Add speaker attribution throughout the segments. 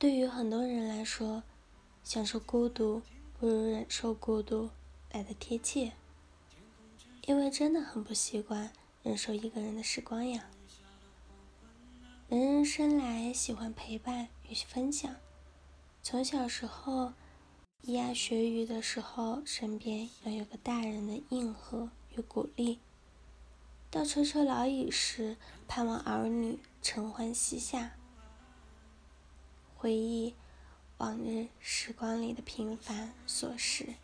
Speaker 1: 对于很多人来说，享受孤独不如忍受孤独来的贴切，因为真的很不习惯忍受一个人的时光呀。人人生来喜欢陪伴与分享，从小时候咿呀学语的时候，身边要有个大人的应和与鼓励；到垂垂老矣时，盼望儿女承欢膝下，回忆往日时光里的平凡琐事。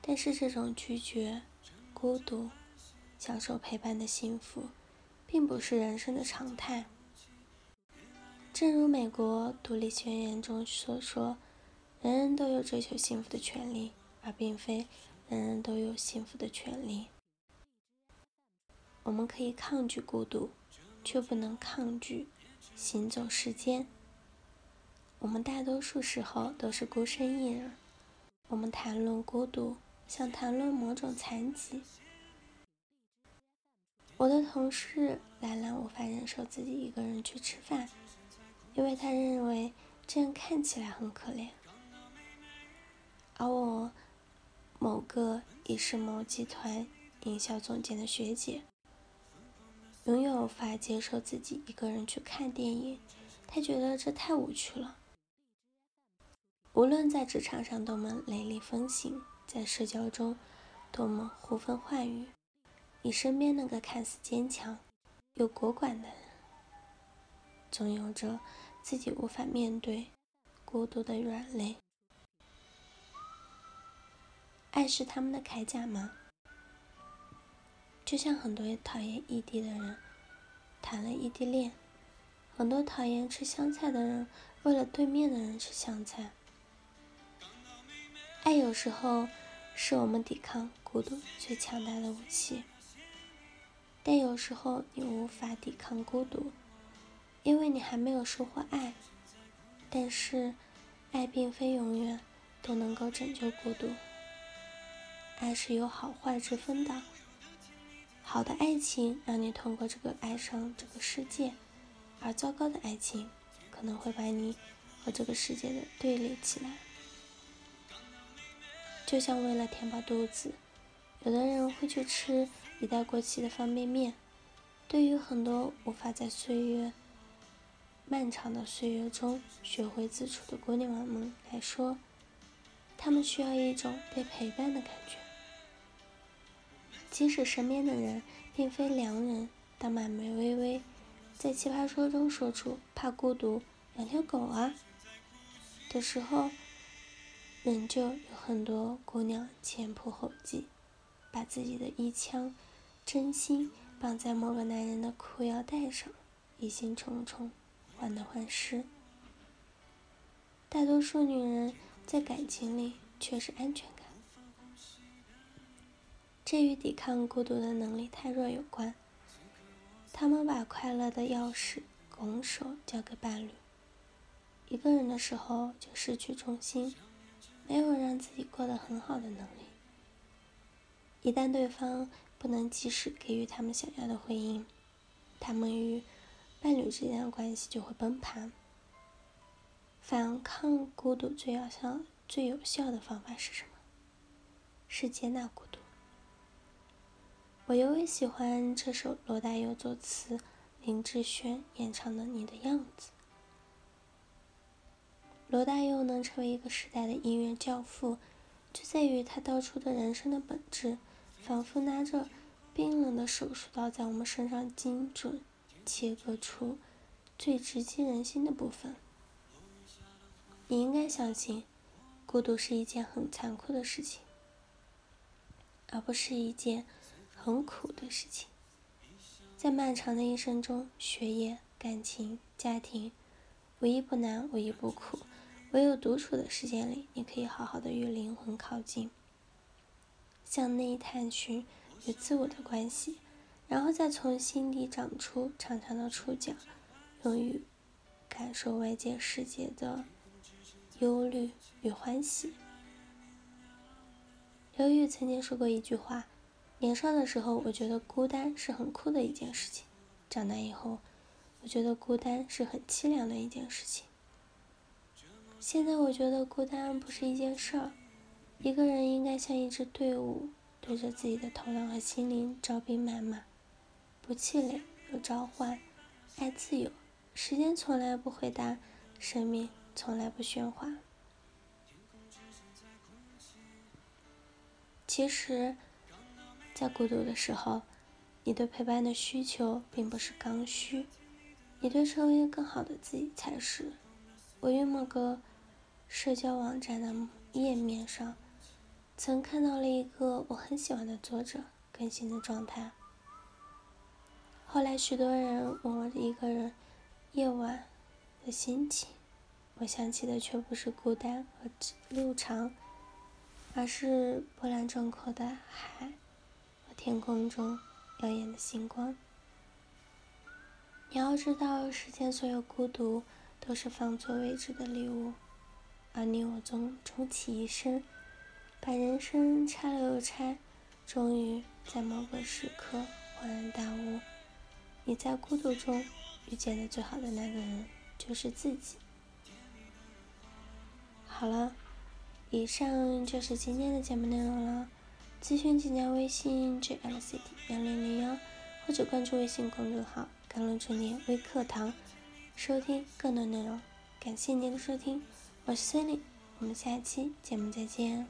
Speaker 1: 但是这种拒绝、孤独、享受陪伴的幸福。并不是人生的常态。正如美国独立宣言中所说：“人人都有追求幸福的权利，而并非人人都有幸福的权利。”我们可以抗拒孤独，却不能抗拒行走世间。我们大多数时候都是孤身一人。我们谈论孤独，像谈论某种残疾。我的同事兰兰无法忍受自己一个人去吃饭，因为她认为这样看起来很可怜。而我某个已是某集团营销总监的学姐，永远无法接受自己一个人去看电影，她觉得这太无趣了。无论在职场上多么雷厉风行，在社交中多么呼风唤雨。你身边那个看似坚强又果敢的人，总有着自己无法面对孤独的软肋。爱是他们的铠甲吗？就像很多讨厌异地的人谈了异地恋，很多讨厌吃香菜的人为了对面的人吃香菜。爱有时候是我们抵抗孤独最强大的武器。但有时候你无法抵抗孤独，因为你还没有收获爱。但是，爱并非永远都能够拯救孤独。爱是有好坏之分的。好的爱情让你通过这个爱上这个世界，而糟糕的爱情可能会把你和这个世界的对立起来。就像为了填饱肚子，有的人会去吃。一袋过期的方便面，对于很多无法在岁月漫长的岁月中学会自处的姑娘们来说，她们需要一种被陪伴的感觉。即使身边的人并非良人，当满眉微微在奇葩说中说出“怕孤独，养条狗啊”的时候，仍旧有很多姑娘前仆后继，把自己的一腔。真心绑在某个男人的裤腰带上，疑心重重，患得患失。大多数女人在感情里缺失安全感，这与抵抗孤独的能力太弱有关。她们把快乐的钥匙拱手交给伴侣，一个人的时候就失去重心，没有让自己过得很好的能力。一旦对方，不能及时给予他们想要的回应，他们与伴侣之间的关系就会崩盘。反抗孤独最有效、最有效的方法是什么？是接纳孤独。我尤为喜欢这首罗大佑作词、林志炫演唱的《你的样子》。罗大佑能成为一个时代的音乐教父，就在于他道出的人生的本质。仿佛拿着冰冷的手术刀，在我们身上精准切割出最直击人心的部分。你应该相信，孤独是一件很残酷的事情，而不是一件很苦的事情。在漫长的一生中，学业、感情、家庭，无一不难，无一不苦。唯有独处的时间里，你可以好好的与灵魂靠近。向内探寻与自我的关系，然后再从心底长出长长的触角，用于感受外界世界的忧虑与欢喜。刘宇曾经说过一句话：“年少的时候，我觉得孤单是很酷的一件事情；长大以后，我觉得孤单是很凄凉的一件事情。”现在我觉得孤单不是一件事儿，一个人应该像一支队伍，对着自己的头脑和心灵招兵买马，不气馁，有召唤，爱自由。时间从来不回答，生命从来不喧哗。其实，在孤独的时候，你对陪伴的需求并不是刚需，你对成为更好的自己才是。我约莫个社交网站的页面上，曾看到了一个我很喜欢的作者更新的状态。后来，许多人问我一个人夜晚的心情，我想起的却不是孤单和路长。而是波澜壮阔的海和天空中耀眼的星光。你要知道，世间所有孤独都是放作未知的礼物，而你我中终其一生，把人生拆了又拆，终于在某个时刻恍然大悟：你在孤独中遇见的最好的那个人，就是自己。好了。以上就是今天的节目内容了。咨询请加微信 jlcd 幺零零幺，或者关注微信公众号“甘露春年微课堂”，收听更多内容。感谢您的收听，我是森林我们下期节目再见。